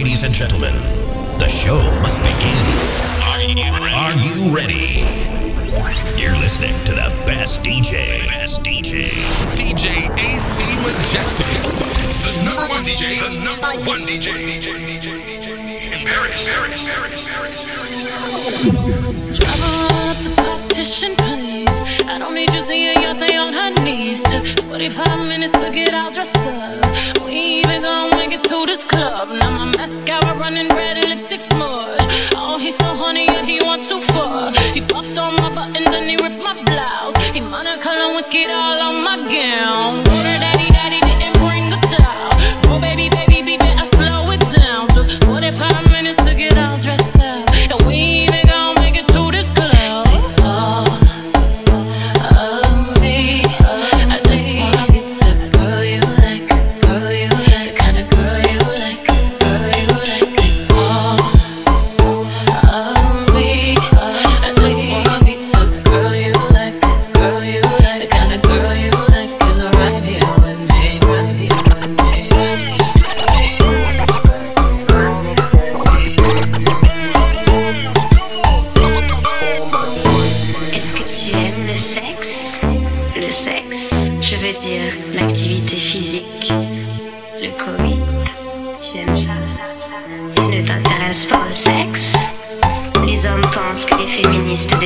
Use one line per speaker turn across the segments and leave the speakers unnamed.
Ladies and gentlemen, the show must begin. Are you, ready? are you ready? You're listening to the best DJ. Best DJ.
DJ AC Majestic. The number one DJ. The number one DJ. In Paris. Paris. Paris. Paris.
Trouble up the partition, please. I don't need you seeing Yoncé on her knees. Took 45 minutes to get all dressed up. We even gonna make it to this club. Now my mascara running red, lipstick smudge. Oh, he's so honey, yeah, he want too far. He popped on my buttons and he ripped my blouse. He Monica Lewinsky all on my gown. Water daddy, daddy didn't bring a towel. Oh, baby, baby, baby, I slow it down. Took 45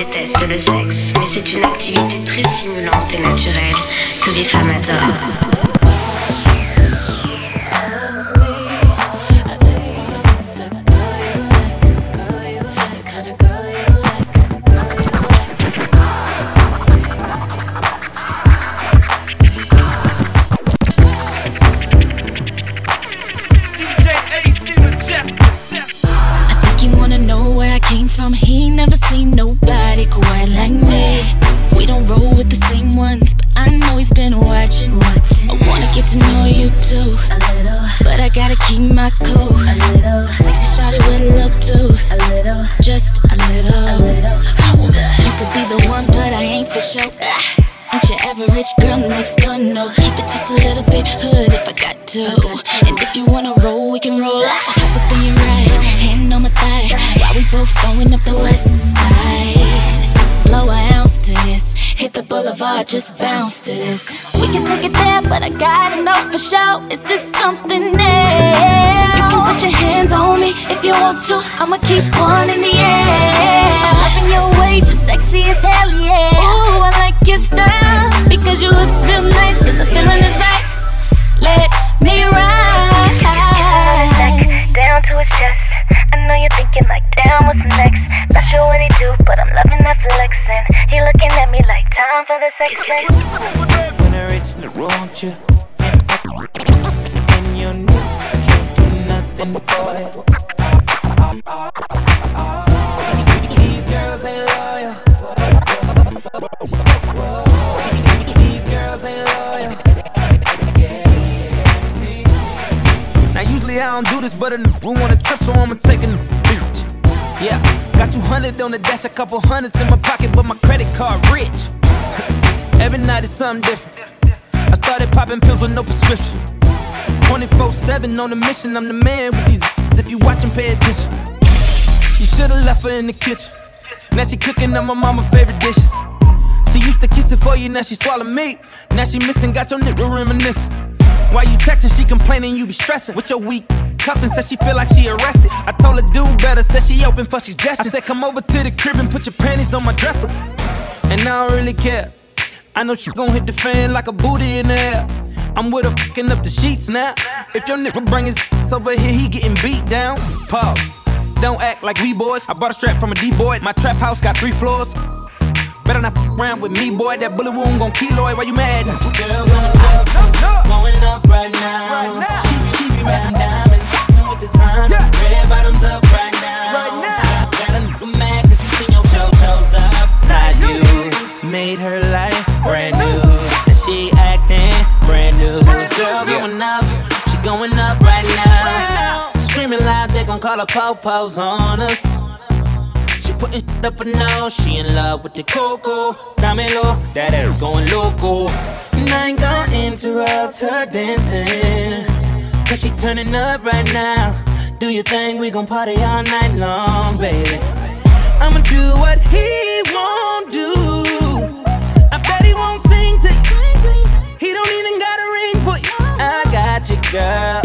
détestent le sexe, mais c'est une activité très stimulante et naturelle que les femmes adorent.
Boulevard, just bounce to this. We can take it there, but I gotta know for sure. Is this something new? You can put your hands on me if you want to. I'ma keep one in the air.
Time for sex sex.
When I reach the want you And you know I can't do nothing for you These girls ain't loyal These girls ain't loyal Now usually I don't do this, but a we want a trip, so I'ma take a beach. Yeah, got 200 on the dash, a couple hundreds in my pocket, but my credit card rich. Every night is something different. I started popping pills with no prescription. 24 7 on a mission, I'm the man with these if you watch and pay attention. You should've left her in the kitchen. Now she cooking up my mama's favorite dishes. She used to kiss it for you, now she swallow me. Now she missing, got your nigga reminiscing. Why you texting, she complaining, you be stressing. With your weak cuffing, said she feel like she arrested. I told her do better, said she open for suggestions. I said come over to the crib and put your panties on my dresser. And I don't really care. I know she gon' hit the fan like a booty in the air. I'm with her fucking up the sheets now. If your nigga bring his ass over here, he getting beat down. Pause. Don't act like we boys. I bought a strap from a D-boy. My trap house got three floors. Better not f around with me, boy. That bullet wound gon' keloid. Why you mad? Girl, going up, going up right now. She, she be rapping diamonds, fucking with the sun. Red bottoms up right now. Got a nigga mad 'cause he seen your JoJo's up. Now you made her Girl going up, she going up right now. Screaming loud, they gon' call her popos on us. She putting shit up a nose, she in love with the coco. Dámelo, that air going loco. And I ain't gon' interrupt her dancing. Cause she turning up right now.
Do you think we gon' party all night long, baby? I'ma do what he won't do. I bet he won't sing to you. He don't girl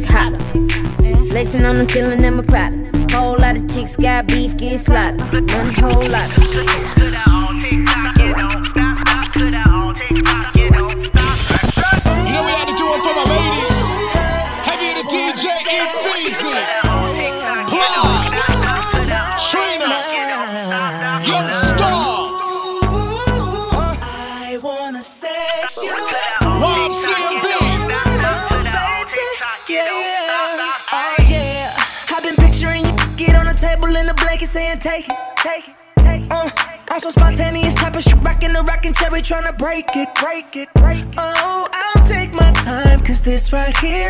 big hotter. Flexing on them, chillin' in my product. Whole lot of chicks got beef, get slaughtered. One whole lot.
Of trying to break it, break it, break it. Oh, I'll take my time, cause this right here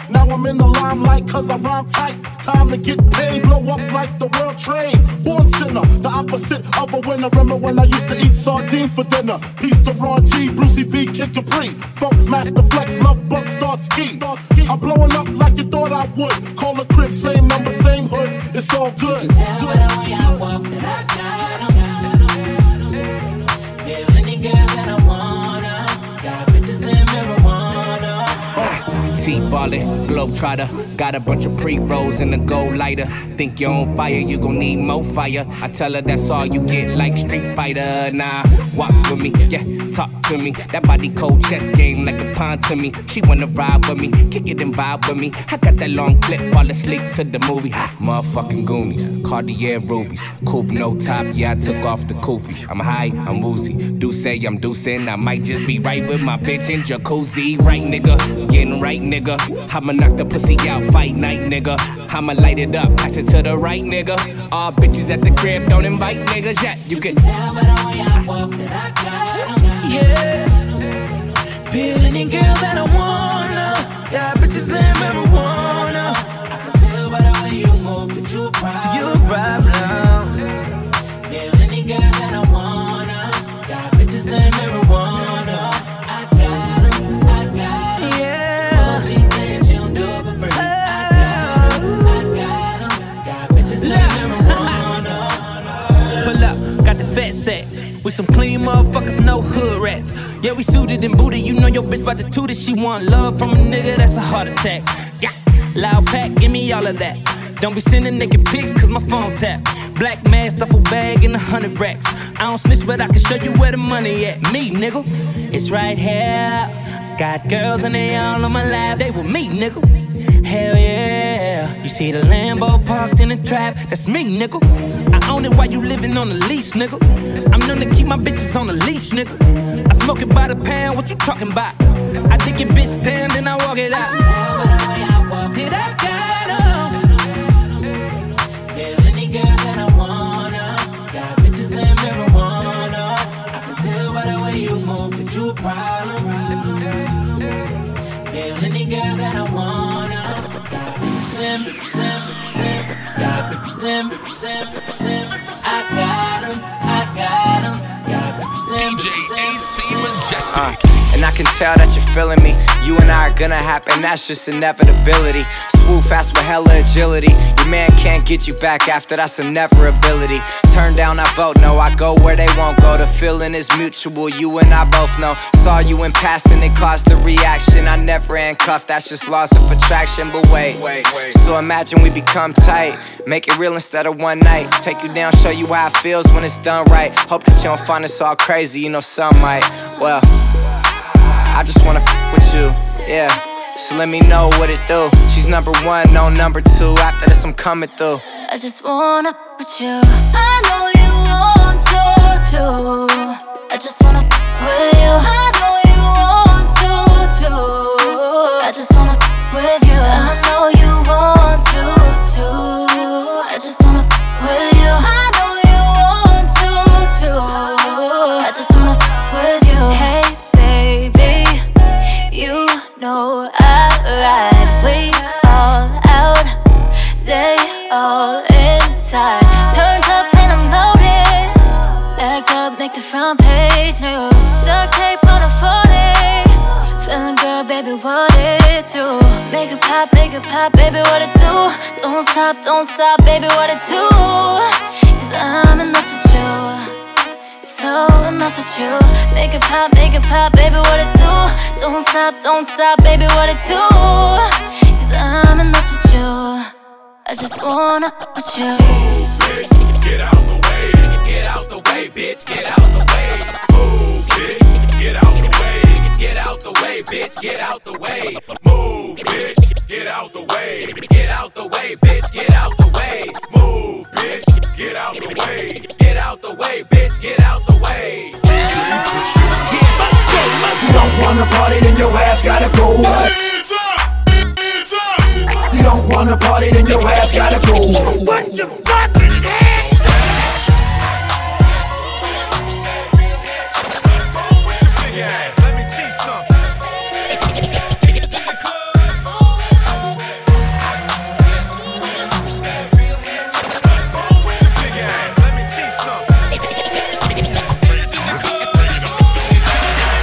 limelight, cause I rhyme tight. Time to get paid, blow up like the world trade. Born sinner, the opposite of a winner. Remember when I used to eat sardines for dinner? Peace to Ron G, Brucey B, Kid Capri. Funk Master Flex, Lovebug, Star Ski. I'm blowing up like you thought I would. Call a crib, same number, same hood. It's all good.
Tell by the way I walk that I got em. T
ballin', globetrotter. Got a bunch of pre-rolls and a gold lighter. Think you're on fire, you gon' need more fire. I tell her that's all you get, like Street Fighter. Nah, walk with me, yeah, talk to me. That body cold chess game like a pawn to me. She wanna ride with me, kick it and vibe with me. I got that long clip, fall asleep to the movie. Ha, motherfucking Goonies, Cartier rubies, coupe no top. Yeah, I took off the kufi. I'm high, I'm woozy. Do say I'm deucing. I might just be right with my bitch in jacuzzi. Right, nigga, getting right, nigga. I'ma knock the pussy out, fight night, nigga. I'ma light it up, pass it to the right, nigga. All bitches at the crib, don't invite niggas yet. You can tell by the way I walk that I got. Yeah. Peel any girl that I wanna. Got bitches in marijuana. I can tell by the way you move that you. You a problem. With some clean motherfuckers, no hood rats. Yeah, we suited and booted. You know your bitch about to toot it. She want love from a nigga, that's a heart attack. Yeah, loud pack, give me all of that. Don't be sending naked pics, cause my phone tap. Black mask, duffel bag, and a hundred racks. I don't snitch, but I can show you where the money at. Me, nigga, it's right here. Got girls and they all on my lap, they with me, nigga. Hell yeah. You see the Lambo parked in the trap, that's me, nigga. I own it while you living on the lease, nigga. I'm known to keep my bitches on the leash, nigga. I smoke it by the pound, what you talking about? I dig it bitch down, then I walk it out. Did I got Got bitches and I got 'em, I got 'em. Got bitches and
DJ AC Majestic. Uh, and I can tell that you're feeling me. You and I are gonna happen, that's just inevitability. Swoop fast with hella agility. Your man can't get you back after that's a never ability. Turn down, I vote no. I go where they won't go. The feeling is mutual, you and I both know. Saw you in passing, it caused the reaction. I never handcuffed, that's just loss of attraction. But wait, wait, wait. So imagine we become tight. Make it real instead of one night. Take you down, show you how it feels when it's done right. Hope that you don't find us all crazy, you know some might. Well, I just wanna with you, yeah. So let me know what it do. She's number one, no number two. After this, I'm coming through.
I just wanna with you. I know you want to too. I just wanna with you. I know you want to too. I just wanna with you. Inside. Turned up and I'm loaded. Backed up, make the front page news. Duct tape on a 40. Feeling good, baby, what it do? Make it pop, make it pop, baby, what it do? Don't stop, don't stop, baby, what it do? Cause I'm in love with you. So in love with you. Make it pop, make it pop, baby, what it do? Don't stop, don't stop, baby, what it do? Cause I'm in love with you. I just wanna with you.
Get out the way, get out the way, bitch, get out the way. Move, bitch, get out the way, get out the way, bitch, get out the way. Move, bitch, get out the way, get out the way, bitch, get out the way. Move, bitch, get out the way, get out the way, bitch, get out the way.
You don't wanna party, then your ass gotta go. You don't wanna party, then your ass gotta go. What you fucking
Let me see some.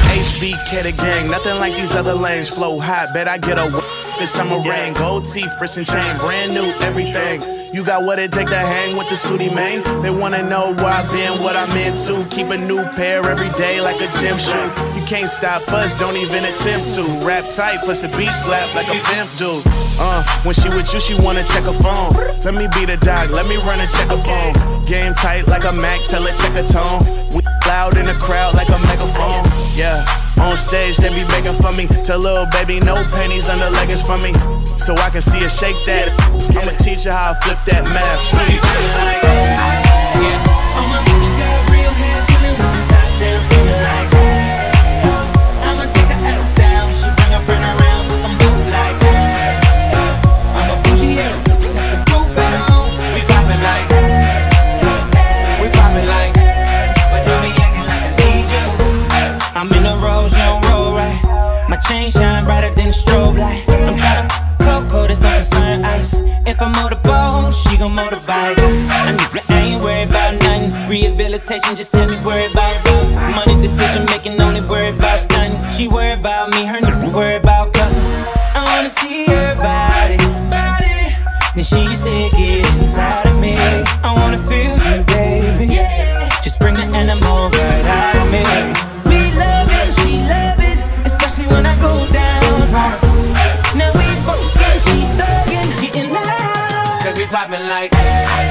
HBK the gang, nothing like these other lanes. Flow hot, bet I get a w- this summer rain. Gold teeth, wrist and chain, brand new everything. You got what it take to hang with the Sooty man. They wanna know where I've been, what I'm into. Keep a new pair every day like a gym shoe. You
can't stop us, don't even attempt to. Rap tight, plus the beat slap like a pimp do. Uh, when she with you, she wanna check her phone. Let me be the dog, let me run and check her phone. Game tight like a Mac, tell her check a tone. We loud in the crowd like a megaphone. Yeah. On stage, they be begging for me. Tell little baby, no panties under leggings for me. So I can see her shake that. I'ma teach her how I flip that math. See?
I'm chain shine brighter than a strobe light. I'm tryna cocoa, this don't concern ice. If I motorboat, she gon' motorbike. I, ain't worried about nothing. Rehabilitation just had me worried about. Money decision making, only worried about stunning. She worried about me, her nigga worried about cover. I wanna see her body. body. Then she said, get inside of me. I wanna feel you, baby. Just bring the animal right we poppin' like,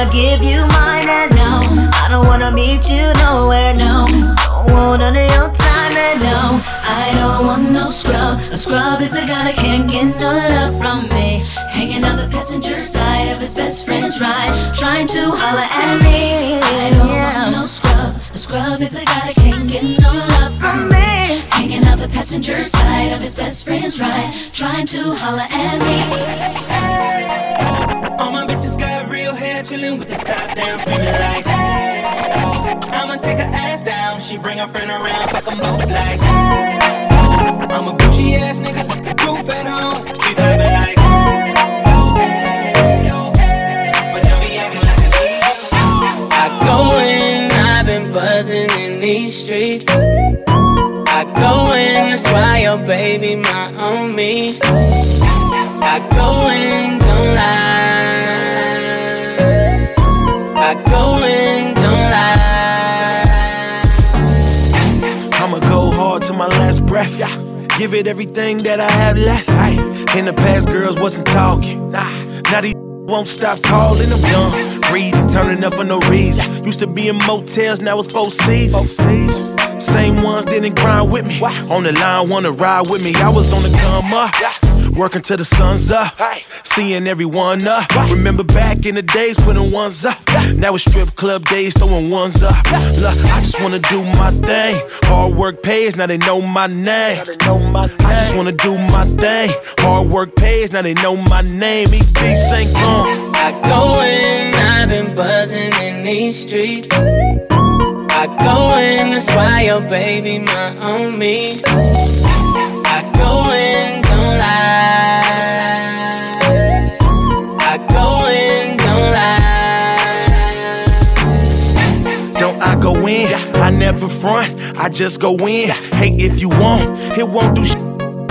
wanna give you mine, and no, I don't wanna meet you nowhere, no. Don't want none of your time, and no, I don't want no scrub. A scrub is a guy that can't get no love from me. Hanging out the passenger side of his best friend's ride, trying to holler at me. I don't want no scrub. A scrub is a guy that can't get no love from me. Hanging out the passenger side of his best friend's ride, trying to holler at me.
All my bitches chillin' with the top down, screamin' like, hey. I'ma take her ass down, she bring her friend around, fuck them both like, hey.
It everything that I have left. Aye. In the past, girls wasn't talking. Nah. Now these won't stop calling them young. Breathing, turning up for no reason. Used to be in motels, now it's four seasons. Same ones didn't grind with me. On the line, wanna ride with me. I was on the come up. Working till the sun's up, seeing everyone up. Remember back in the days putting ones up. Now it's strip club days throwing ones up. Look, I just wanna do my thing. Hard work pays, now they know my name. I just wanna do my thing. Hard work pays, now they know my name. Beat ain't gone.
I go in, I've been buzzing in these streets. I go in, that's why your baby my me. I go in, lie. I go in, don't lie.
Don't I go in? I never front, I just go in. Hey, if you want, it won't do shit.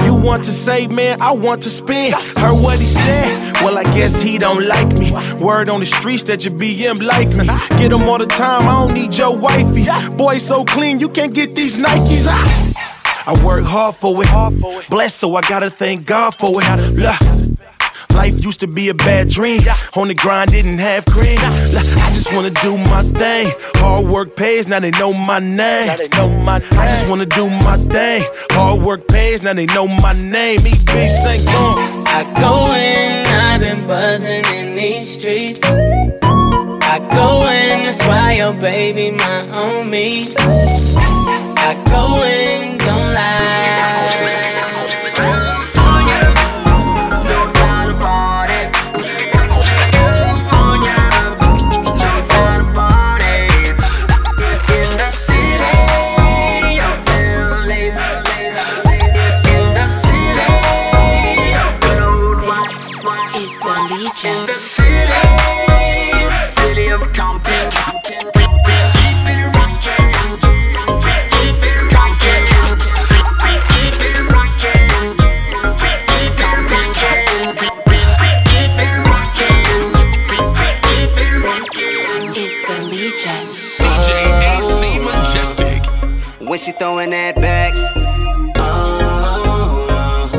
You want to say, man, I want to spin. Heard what he said, well, I guess he don't like me. Word on the streets that your BM like me. Get them all the time, I don't need your wifey. Boy, so clean, you can't get these Nikes. I work hard for it. Blessed, so I gotta thank God for it. Look. Life used to be a bad dream. On the grind, didn't have cream. I just wanna do my thing. Hard work pays, now they know my name. I just wanna do my thing. Hard work pays, now they know my name. Eat beef, sing gone.
I go in, I've been buzzing in these streets. I go in, that's why your baby my on me. I go in, don't lie.
Throwing that back. Oh,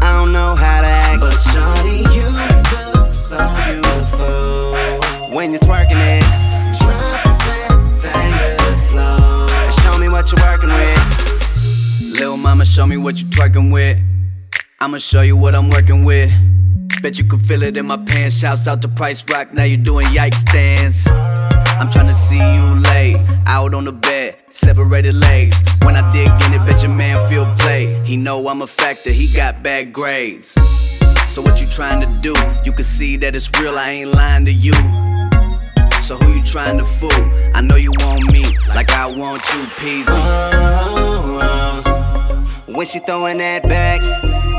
I don't know how to act, but shawty, you look so beautiful when you're twerking it. Drop that thing to the floor show me what you're working with.
Lil' mama, show me what you twerking with. I'ma show you what I'm working with. Bet you can feel it in my pants. Shouts out to Price Rock, now you're doing yikes stands. I'm tryna see you lay out on the bed, separated legs. When I dig in it, bet your man feel play. He know I'm a factor, he got bad grades. So what you trying to do? You can see that it's real, I ain't lying to you. So who you trying to fool? I know you want me like I want you, peasy.
Oh, when she throwing that back.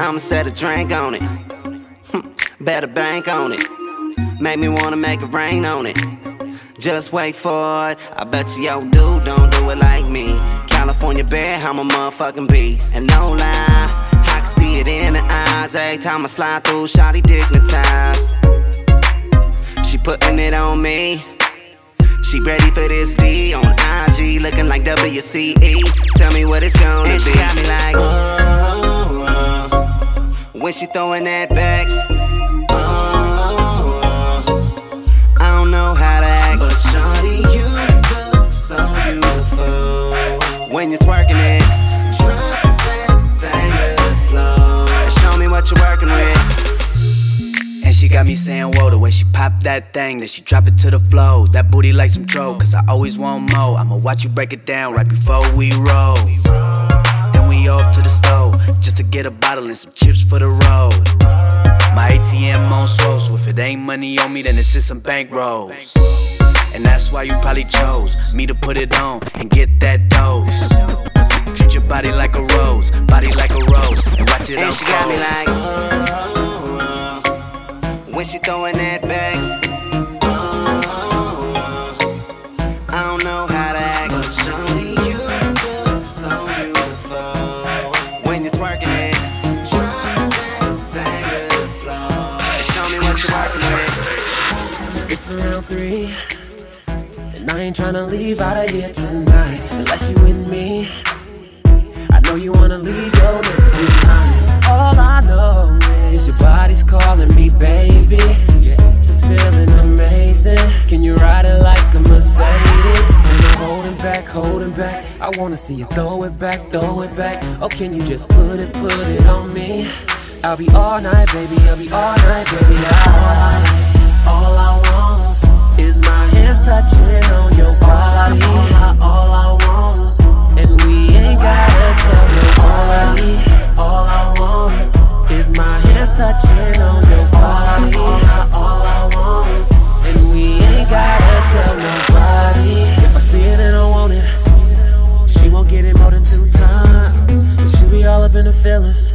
I'ma set a drink on it. Hmm, Better bank on it. Make me wanna make it rain on it. Just wait for it. I bet you yo dude don't do it like me. California bear, I'm a motherfucking beast. And no lie, I can see it in the eyes. Every time I slide through, shawty dignitized. She putting it on me. She ready for this D on IG, looking like WCE. Tell me what it's gonna and be. She got me like, oh, oh. When she throwing that back. Oh, oh. I don't know how to act, but shawty, you look so beautiful when you're twerking it. Drop that thing to the floor show me what you're working with.
And she got me saying, whoa, the way she pop that thing, then she drop it to the flow. That booty like some tro, cause I always want more. I'ma watch you break it down right before we roll. Off to the stove, just to get a bottle and some chips for the road. My ATM on slow, so if it ain't money on me, then it's just some bank rolls. And that's why you probably chose me to put it on and get that dose. Treat your body like a rose, body like a rose, and watch it
And she got me like, oh, when she throwing that
leave out of here tonight unless you with me. I know you wanna leave your man behind. All I know is your body's calling me, baby. Just feeling amazing. Can you ride it like a Mercedes? And I'm holding back, holding back. I wanna see you throw it back, throw it back. Oh, can you just put it, put it on me? I'll be all night, baby. I'll be all night, baby. All touching on your body. All I, want, and we ain't gotta tell nobody. All I want is my hands touching on your body. All I, want, and we ain't gotta tell nobody. If I see it and I want it, she won't get it more than two times. And she'll be all up in the feelings.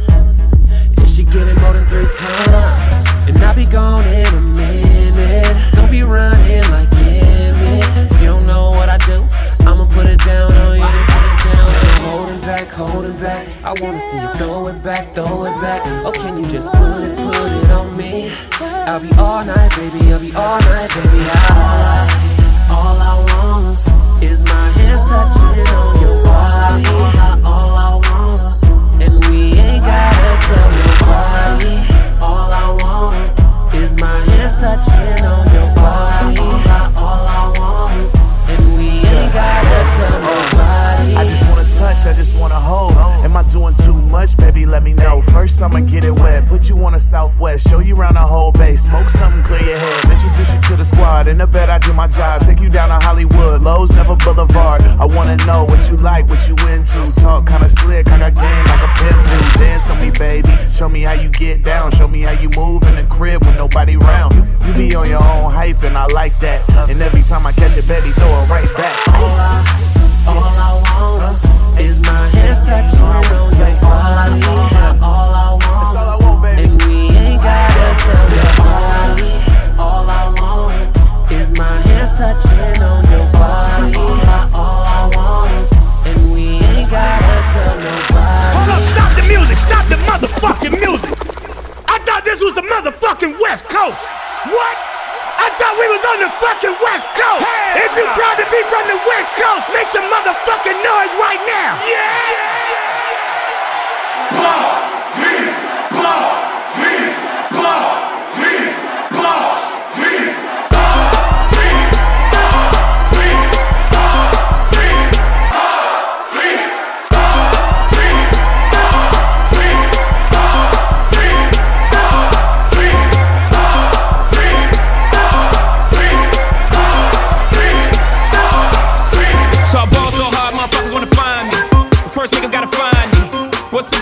If she get it more than three times, and I'll be gone in a minute. Don't be running like you don't know what I do, I'ma put it down on you. Down. Holding back, holding back. I wanna see you throw it back, throw it back. Oh, can you just put it, put it on me? I'll be all night, baby. I'll be all night, baby. I, all I want is my hands touching on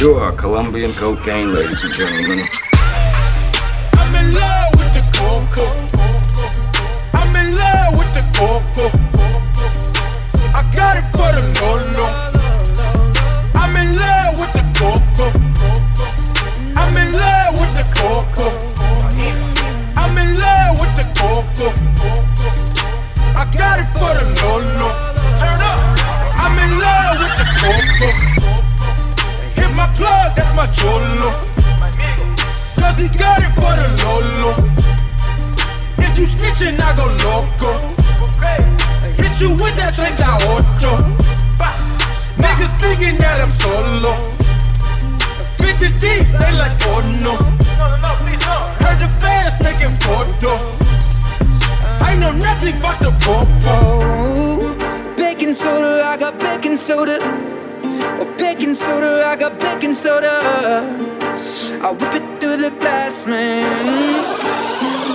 soda.
Pure Colombian cocaine, ladies and gentlemen.
I'm in love with the cocoa coco. I got it for the Lolo. I'm in love with the coco. I'm in love with the coco. I'm in love with the coco. I got it for the Lolo. Turn up. I'm in love with the coco. My plug, that's my cholo. Cause he got it for the Lolo. If you snitching, I go loco. Hit you with that 38. Niggas thinking that I'm solo. 50 deep, they like, oh no. Heard the fans taking photos. I know nothing but the popo.
Baking soda, I got baking soda. Oh, baking soda, I got baking soda. I whip it through the glass, man.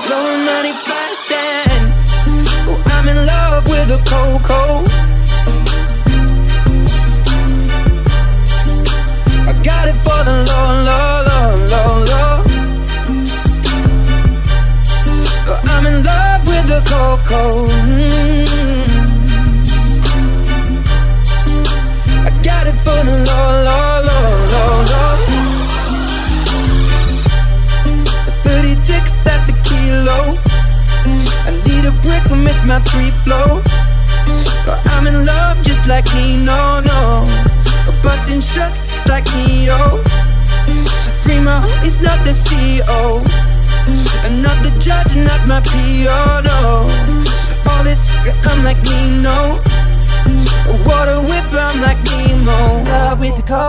Blowing money fast and oh, I'm in love with a cocoa. I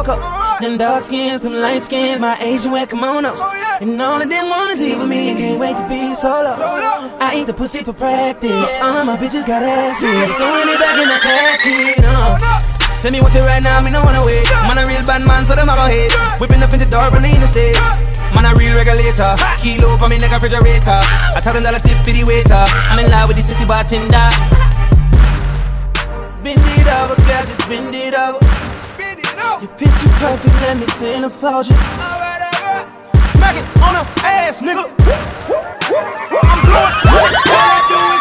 cocoa. Them dark skins, them light skins, my Asian wear kimonos. Oh, and all of them wanna leave with me and can't wait to be solo. I eat the pussy for practice. All of my bitches got asses. Throwing it back in the catch it. No. Send me what you right now, me no wanna wait. Man a real bad man, so them have a hate. Whipping up into door, in the state. Man a real regulator. Kilo for me a refrigerator. Them that I tip for the waiter. I'm in love with the sissy bartender. Bend it over, girl, just bend it over. Your picture perfect, let me see the you. Smack it on the ass, nigga. I'm blowing.
keep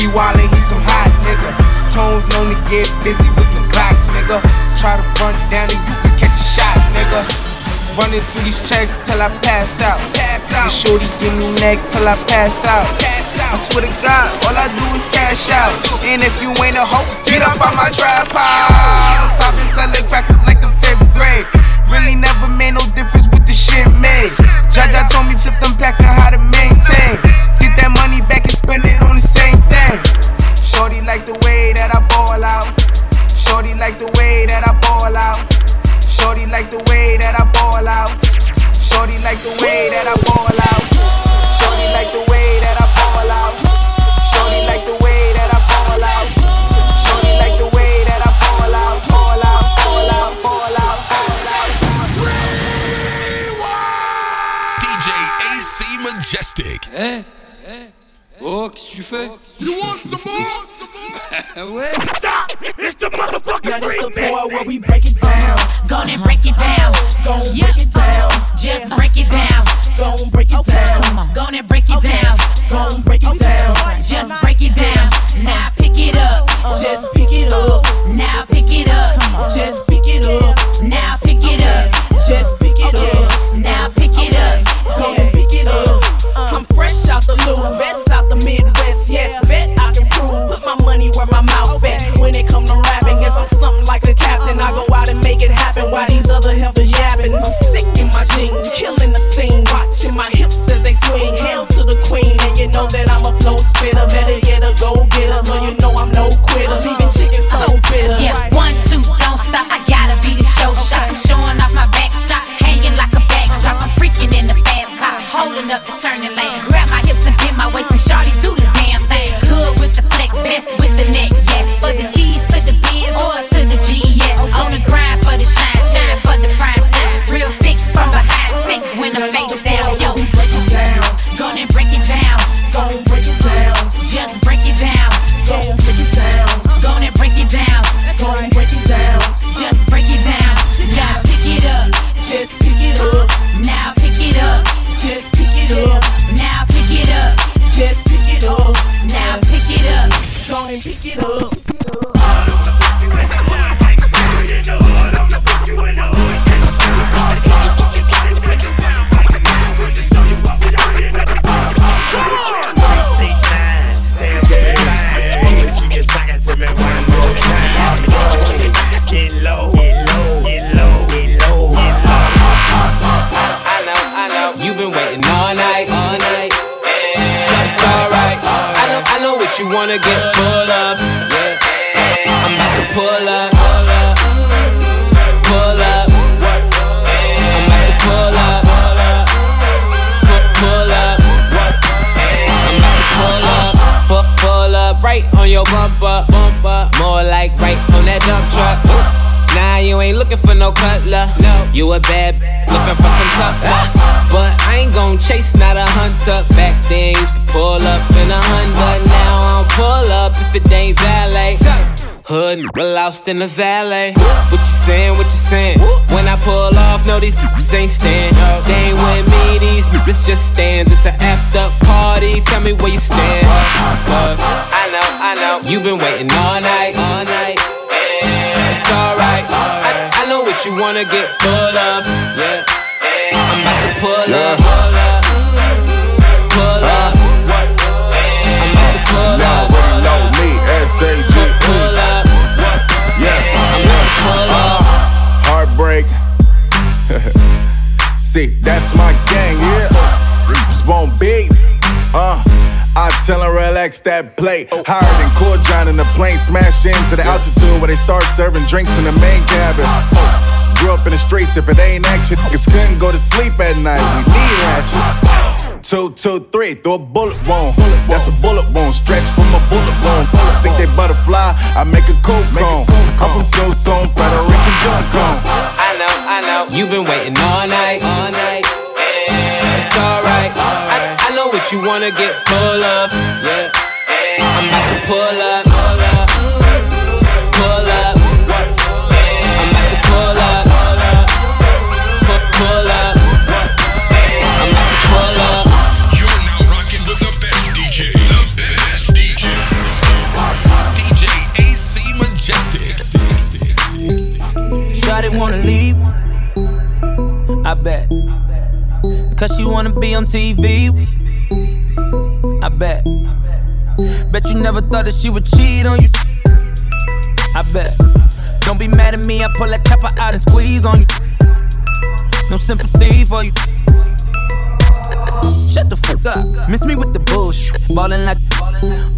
be wildin', he some hot nigga. Tones known to get busy with the Glocks, nigga. Try to run down and you can catch a shot, nigga. Running through these checks till I pass out. Pass out. Shorty give me neck till I pass out. I swear to God, all I do is cash out. And if you ain't a hoe, get up on my house. I've been selling cracks since like the fifth grade. Really never made no difference with the shit made. Jaja told me flip them packs and how to maintain. Get that money back and spend it on the. Shorty like the way that I ball out. Shorty like the way that I ball out. Shorty like the way that I ball out. Shorty like the way that I ball out. Shorty like the way that I ball out. Shorty like the way that I ball out. Shorty like the way that I ball out. Ball out, ball out, ball out, ball out.
DJ AC Majestic.
Eh Oh, qu'est-ce que tu fais
You want some more?
Ouais
It's the motherfucking
Now this the part where we break it down.
Gonna break it down.
Gon' break it down.
Just break it down.
Gon' break it down.
Gonna break it down.
Gon' break it down.
Just break it down. Now pick it up. Uh-huh.
Just pick it up.
Now pick it up.
Just pick it up.
Now pick it up.
Out the loop, best out the Midwest. Yes, bet I can prove. Put my money where my mouth at. When it come to rapping, guess I'm something like a captain. I go out and make it happen while these other heifers
if it ain't valet. Hood nigga lost in the valet. What you saying? What you saying? When I pull off, no these bitches ain't stand. They ain't with me, these niggas just stands. It's an effed up party. Tell me where you stand. Cause I know, I know. You've been waiting all night, all night. It's alright. I, I know what you wanna get full of. Yeah. I'm about to pull up. Pull up.
Heartbreak. See, that's my gang, yeah. Just won't beef. Uh, I tell him relax that plate. Higher than Court John in the plane, smash into the altitude where they start serving drinks in the main cabin. Grew up in the streets, if it ain't action, niggas couldn't go to sleep at night. We need action. Two, two, three, throw a bullet wound. That's a bullet wound, stretch from a bullet wound. Think they butterfly, I make a cool cone. I'm from So Zone, Federation Gun Cone.
I know, I know. You've been waiting all night, all night. It's alright. I, I know what you wanna get full of. Yeah. I'm about to pull up. wanna leave. I
bet. Cause she wanna be on TV. I bet. Bet you never thought that she would cheat on you. I bet. Don't be mad at me, I pull that chopper out and squeeze on you. No sympathy for you. Shut the fuck up. Miss me with the bullshit. Ballin' like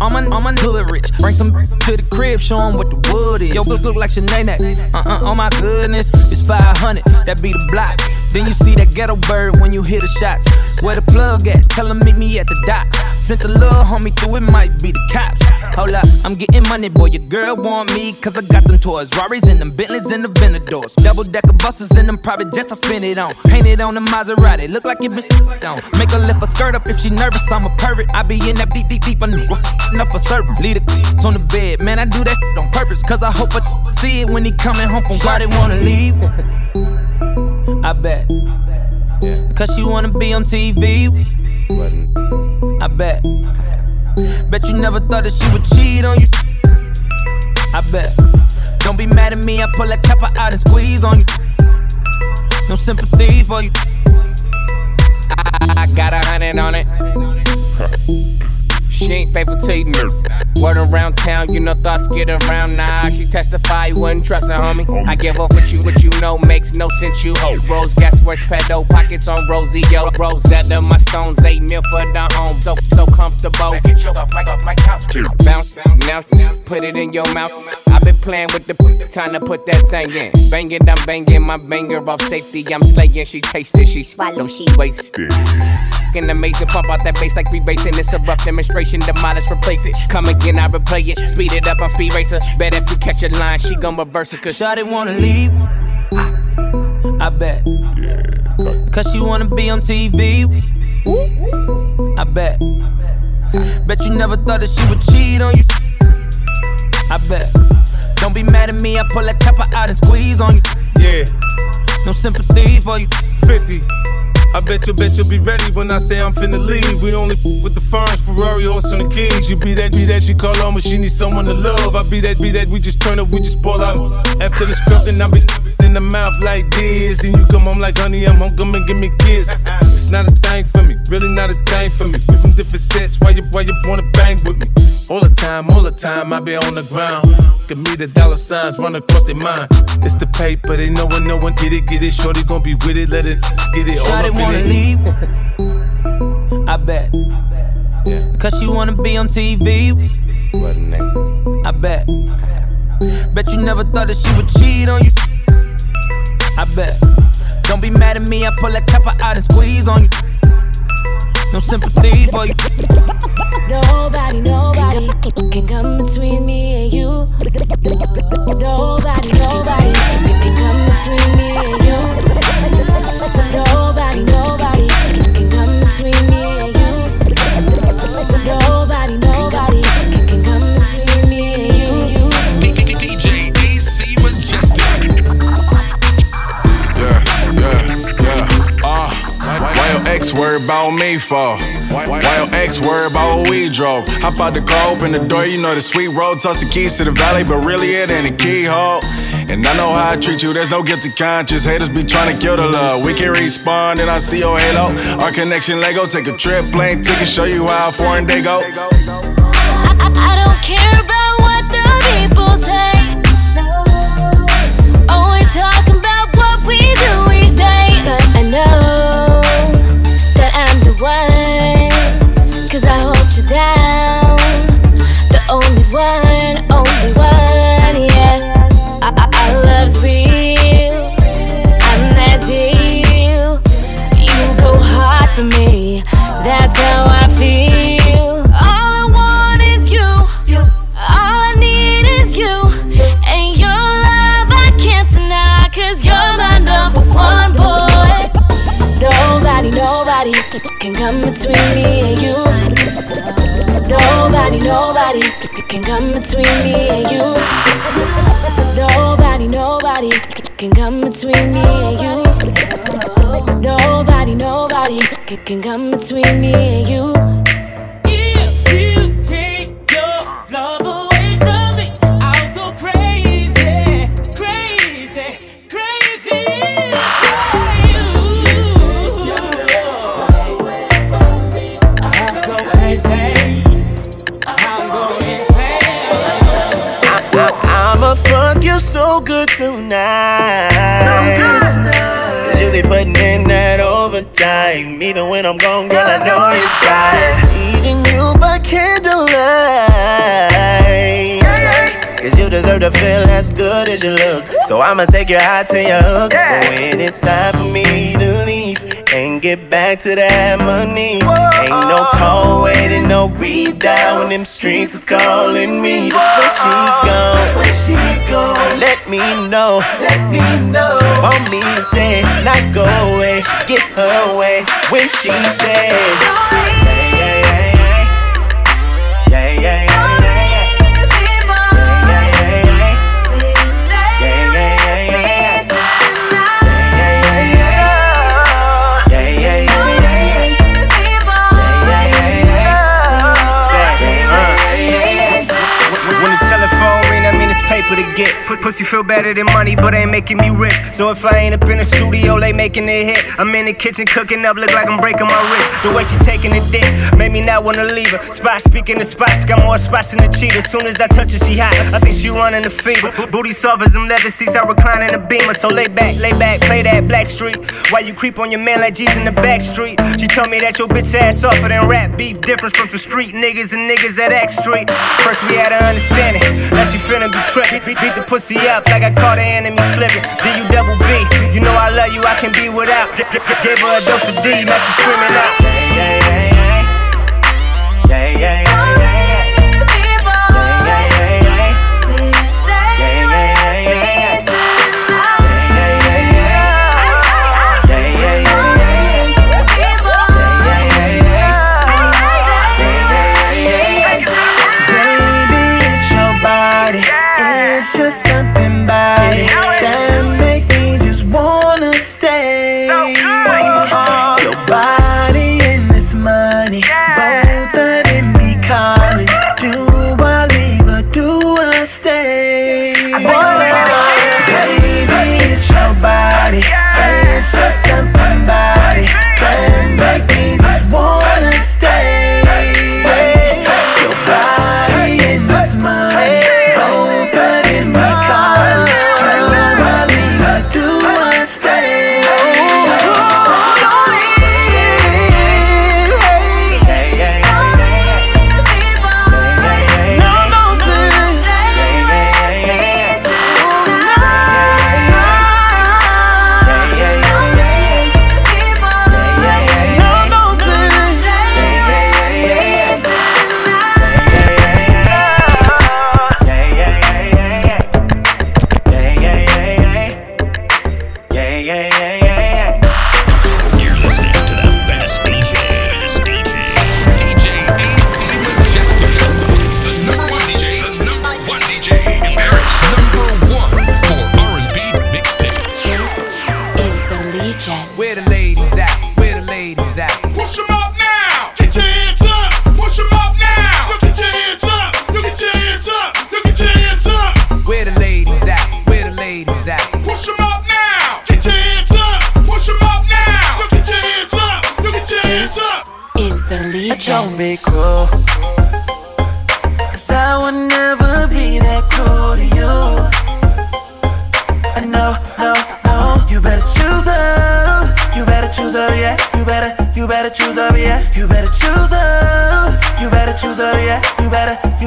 on my, on hood rich. Bring some to the crib, show 'em what the wood is. Yo, look, look like Sinead. Uh uh, oh my goodness. It's 500, that be the block. Then you see that ghetto bird when you hear the shots. Where the plug at? Tell him meet me at the dock. Sent the little homie through, it might be the cops. Hold up, I'm getting money, boy. Your girl want me, cause I got them toys. Rarries and them Bentleys and the Venadors. Double decker buses and them private jets I spin it on. Painted on the Maserati, look like it been on. Make her lift her skirt up if she nervous, I'm a pervert. I be in that deep, deep, deep, I need up a server. Leave the on the bed, man, I do that on purpose. Cause I hope I see it when he coming home from why they wanna leave. I bet. Cause she wanna be on TV. I bet. Bet you never thought that she would cheat on you. I bet. Don't be mad at me, I pull that chopper out and squeeze on you. No sympathy for you.
I, I got a hundred on it. She ain't faithful to you. Word around town, you know thoughts get around. Nah, she testify, you wouldn't trust her, homie. I give up with you, what you know makes no sense. You hope Rose gas worse pedo pockets on Rosie, yo. Rosetta, my stones, eight mil for the home. So, so comfortable. Get your off my, off my couch. Bounce, now, now, put it in your mouth. I've been playing with the time to put that thing in. Bang it, I'm banging my banger off safety. I'm slaying, she tasted, she swallow, she wasted. An amazing pump out that bass like rebasing. It's a rough demonstration. Demolish, replace it. Come again, I replay it. Speed it up, I'm speed racer. Bet if you catch a line, she gon' reverse it. Cause
Shawty wanna leave. I bet. Cause she wanna be on TV. I bet. Bet you never thought that she would cheat on you. I bet. Don't be mad at me, I pull that chopper out and squeeze on you.
Yeah.
No sympathy for you.
50. I bet you, bet you'll be ready when I say I'm finna leave. We only f- with the ferns, Ferrari, horse, and the keys. You be that, be that, she call on, but she needs someone to love. I be that, be that, we just turn up, we just pull out. After the scrubbing, I be in the mouth like this. Then you come home like honey, I'm home, come and give me a kiss. It's not a thing for me, really not a thing for me. We from different sets, why you, why you wanna bang with me? All the time, all the time, I be on the ground. Give me the dollar signs run across their mind. It's the paper, they know when no one get it, get it. Shorty gon' be with it, let it get it all
Shawty
up in
wanna
it.
leave. I bet. Yeah. Cause she wanna be on TV. I bet. Bet you never thought that she would cheat on you. I bet. Don't be mad at me, I pull that chopper out and squeeze on you. No sympathy for you.
Nobody, nobody can come between me and you. Nobody, nobody can come between me and you. Nobody, nobody
ex worry about me for? Why, why your ex worry about what we drove? Hop out the car, open the door, you know the sweet road, toss the keys to the valley, but really it ain't a keyhole. And I know how I treat you, there's no guilty conscience. Haters be trying to kill the love. We can respawn, and I see your halo. Our connection Lego, take a trip, plane ticket, show you how foreign they go.
I, I, I don't care about can come between me and you. Nobody, nobody can come between me and you. Nobody, nobody can come between me and you. Nobody, nobody can, come between me and you.
Good tonight. So good tonight. Cause you be putting in that overtime. Even when I'm gone, girl, I know you're tired. Eating you by candlelight. Cause you deserve to feel as good as you look. So I'ma take your high to your hooks. But when it's time for me to leave and get back to that money, ain't no call waiting, no read down them streets is calling me. Where she go, where she go. Let me know, let me know. She want me to stay, not go away. She get her way when she says,
pussy feel better than money, but ain't making me rich. So if I ain't up in the studio, they making it hit. I'm in the kitchen cooking up, look like I'm breaking my wrist. The way she taking the dick made me not wanna leave her. Spot speaking the spots, got more spots than the cheetah. Soon as I touch her, she hot. I think she running the fever. Booty soft as them leather seats, I recline in the beamer. So lay back, lay back, play that Blackstreet. While you creep on your man like G's in the back street. She told me that your bitch ass offer than rap beef. Difference from some street niggas and niggas at X Street. First we had to understand it. Now she finna be trippin'. Beat, beat the pussy up like I caught the enemy slipping. D U double B. You know I love you, I can be without. G- g- g- Gave her a dose of D, now she screaming out.
Yeah, Yeah, yeah, yeah, yeah.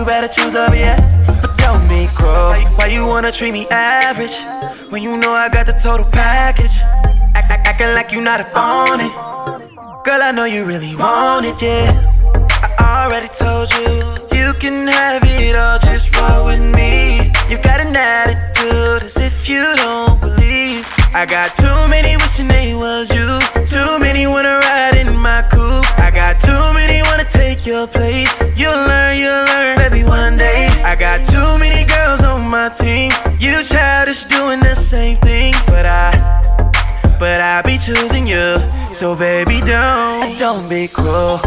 You better choose her, yeah. But don't cruel. Why, why you wanna treat me average when you know I got the total package? Act, act, acting like you not up on it. Girl, I know you really want it, yeah. I already told you, you can have it all, just roll with me. You got an attitude as if you don't believe. I got too many wishing they was you. Too many wanna ride in my coupe. I got too many wanna take your place. You'll learn, you'll I got too many girls on my team. You childish doing the same things, but I but I be choosing you. So baby, don't don't be cruel.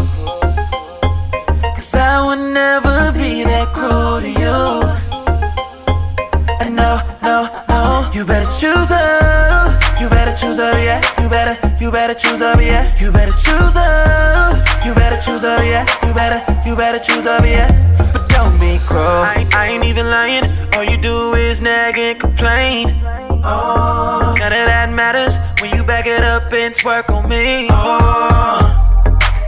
Cause I would never be that cruel to you. And no, no, no, you better choose her. You better choose her, yeah. You better, you better choose her, yeah. You better choose her. You better choose her, yeah. You better, you better choose her, yeah. Don't be cruel. I, I ain't even lying. All you do is
nag and complain. Oh, none of that matters when you back it up and twerk on me. Oh,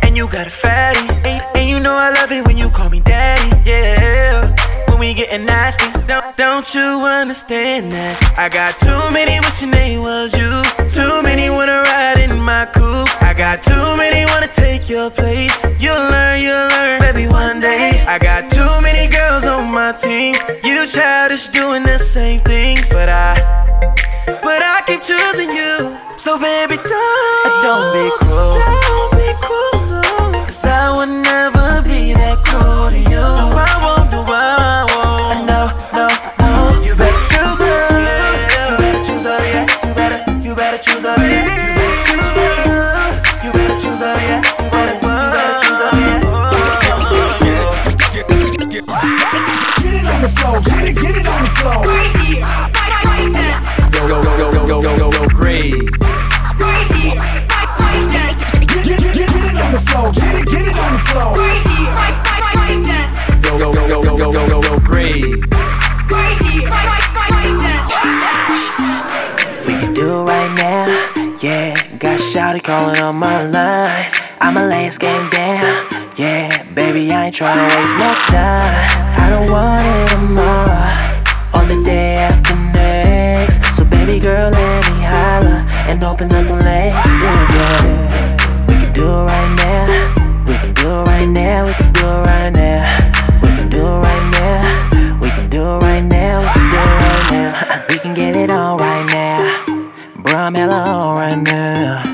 and you got a fatty, and, and you know I love it when you call me daddy. Yeah we getting nasty. Don't, don't you understand that? I got too many wishing they was you. Too many wanna ride in my coupe. I got too many wanna take your place. You'll learn, you'll learn, baby, one day. I got too many girls on my team. You childish doing the same things, but I, but I keep choosing you. So baby, don't, don't be cruel. Don't be cruel. Cause I would never be that cruel to you. No, Shouty calling on my line. I'ma lay this game down, yeah. Baby, I ain't tryna waste no time. I don't want it anymore. On the day after next. So, baby girl, let me holler and open up the legs. Yeah, yeah. We can do it right now. We can do it right now. We can do it right now. We can do it right now. We can do it right now. We can do it right now. we can get it on right now. Bro, I'm hella on right now.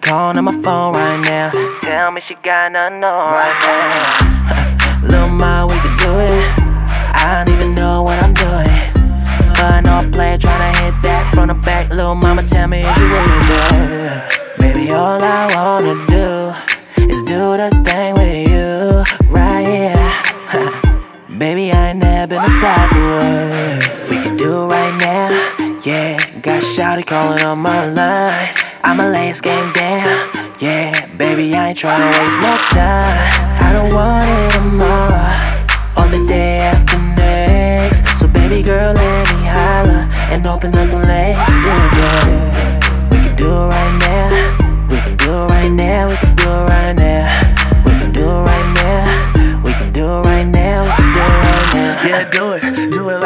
Calling on my phone right now. Tell me she got nothing on right now. Little ma, we can do it. I don't even know what I'm doing. But I know I'm playing, tryna hit that from the back. Little mama, tell me is you with that? Baby, all I wanna do is do the thing with you right here. Baby, I ain't never been the type. We can do it right now, yeah. Got Shouty calling on my line. I'ma lay game down, yeah. Baby, I ain't tryna waste no time. I don't want it anymore. On the day after next. So, baby girl, let me holler and open up the legs. Yeah. We can do it right now. We can do it right now. We can do it right now. We can do it right now. We can do it right now. We can do it right now.
Yeah, do it.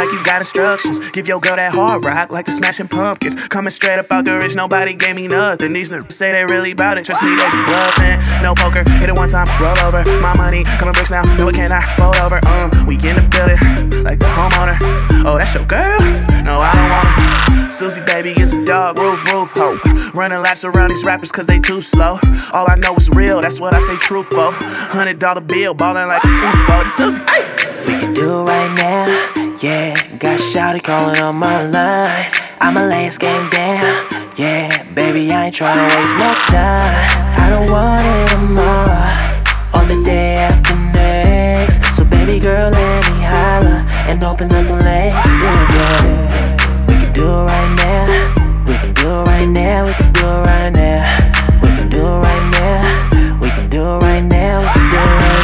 Like you got instructions. Give your girl that hard rock like the smashing pumpkins. Coming straight up out the rich, nobody gave me nothing. These niggas say they really bout it. Trust me, they bluffing. No poker, hit it one time, roll over. My money coming bricks now, no it cannot fold over. Uh, we in the building like the homeowner. Oh, that's your girl? No, I don't want her. Susie baby is a dog, roof, roof, ho. Running laps around these rappers cause they too slow. All I know is real, that's what I stay true for. Hundred dollar bill, ballin' like a toothball. Susie, hey!
We can do it right now, yeah. Got Shouty calling on my line. I'ma lay this game down, yeah. Baby, I ain't tryna waste no time. I don't want it anymore. On the day after next. So, baby girl, let me holler and open up the legs. Yeah, yeah. We can do it right now. We can do it right now. We can do it right now. We can do it right now. We can do it right now.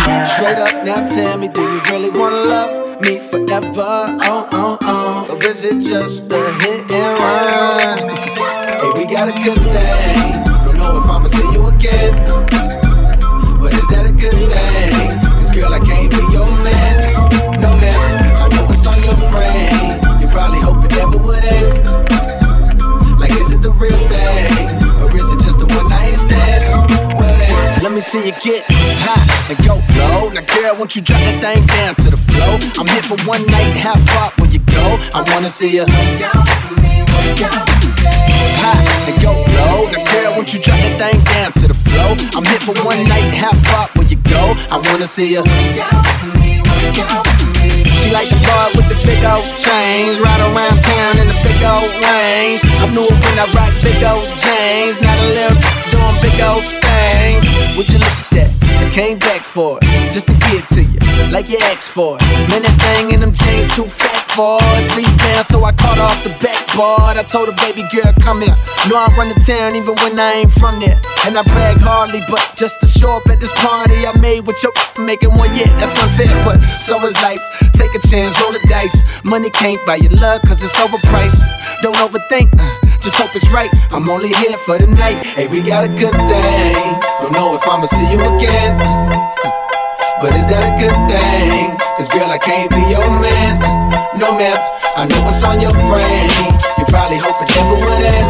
Now.
Straight up now, tell me, do you really wanna love me forever? Oh, oh, oh. Or is it just a hit and run? Hey, we got a good thing. Don't know if I'ma see you again. But is that a good thing? Cause girl, I can't be your man. No, man. I know what's on your brain. You probably hope it never would end. Like, is it the real thing? Or is it just a one night stand? Well, then, let me see you get high and go low. Now, girl, won't you drop that thing down to the flow? I'm here for one night, how far will you go? I wanna see you. High and go low. Now, girl, won't you drop that thing down to the flow? I'm here for one night, how far will you go? I wanna see you. She like the boy with the big old chains, ride around town in the big old range. I knew it when I rock big old chains, not a little doing big old things. Would you look at that? I came back for it, just to get to you, like you asked for it. Man, that thing in them jeans too fat for it. Rebound, so I caught her off the backboard. I told her, baby girl, come here. Know I run the town even when I ain't from there. And I brag hardly, but just to show up at this party I made with your making one yet. That's unfair, but so is life. Take a chance, roll the dice. Money can't buy your love, cause it's overpriced. Don't overthink, uh, just hope it's right. I'm only here for the night. Hey, we got a good thing. Don't know if I'ma see you again. But is that a good thing? Cause girl, I can't be your man. No, man, I know what's on your brain. You probably hope it never would end.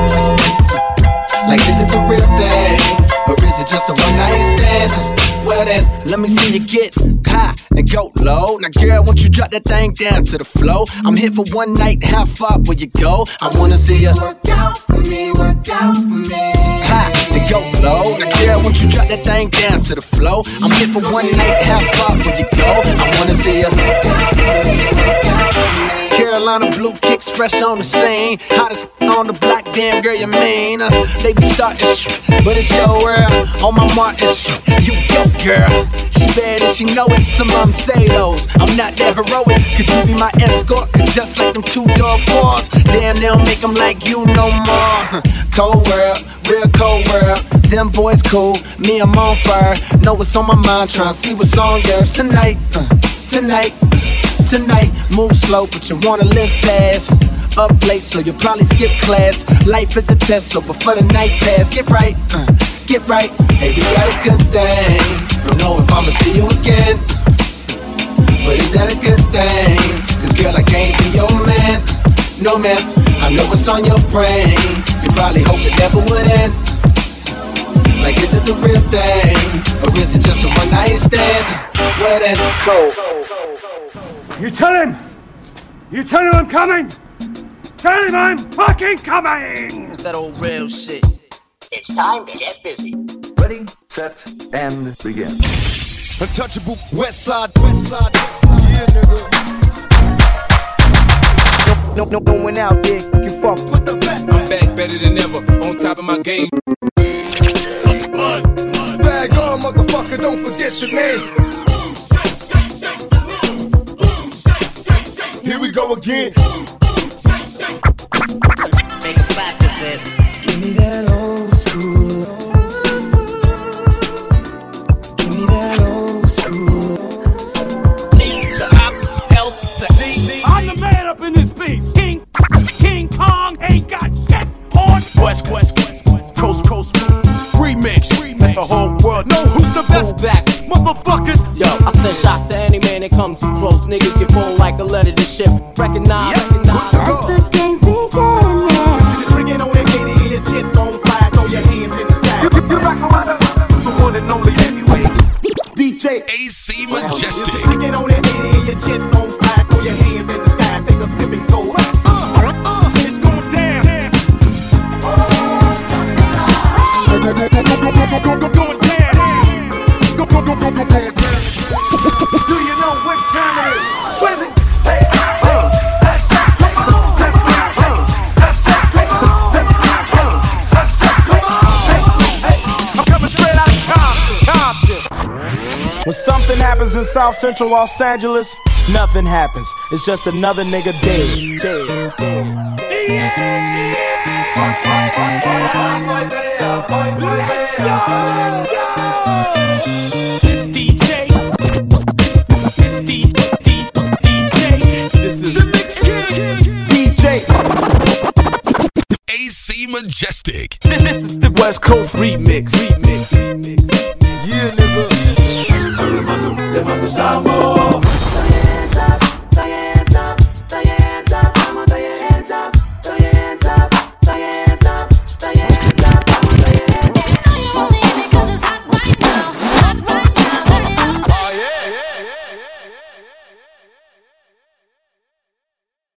Like, is it the real thing? Or is it just a one night stand? Let me see you get high and go low. Now, girl, won't you drop that thing down to the flow? I'm here for one night. How far will you go? I wanna see you work out for me, work out for me. High and go low. Now, girl, won't you drop that thing down to the flow? I'm here for one night. How far will you go? I wanna see you. Carolina blue kicks fresh on the scene. Hottest on the block, damn girl, you mean? Uh, they be starting but it's your world. On my mark, it's you go, girl. She bad and she know it. Some them say those. I'm not that heroic. Could you be my escort? Cause just like them two dog fours, damn, they don't make them like you no more. Cold world, real cold world. Them boys cool, me, I'm on fire. Know what's on my mind, tryna see what's on yours tonight. Uh, tonight tonight. Move slow, but you wanna live fast. Up late, so you'll probably skip class. Life is a test, so before the night pass, get right, uh, get right. Hey, we got a good thing. Don't know if I'ma see you again. But is that a good thing? Cause girl, I can't be your man. No, man, I know what's on your brain. You probably hope it never would end. Like, is it the real thing? Or is it just a one night stand? Well then, cold.
You tell him! You tell him I'm coming! Tell him I'm fucking coming!
That old real shit.
It's time to get busy.
Ready, set, and begin.
Untouchable West Side, West Side, West Side. Yeah, nigga.
No, no, no going out there, you fuck.
Put the back.
I'm back better than ever, on top of my game.
Bag on, motherfucker, don't forget the name. We go again.
Make a clap to this.
Give me that old school. Give me that old school.
I'm the man up in this piece. King, King Kong ain't got shit on.
West, west, west, west, coast, coast, remix. Let the whole world know who's the best.
back.
Motherfuckers.
Yo, I send shots to any man that come too close. Niggas get full like a letter to ship. Recognize,
South Central Los Angeles, nothing happens. It's just another nigga dead. dead.
This is
The Mix Kid. DJ.
AC Majestic.
This, this is the West Coast remix.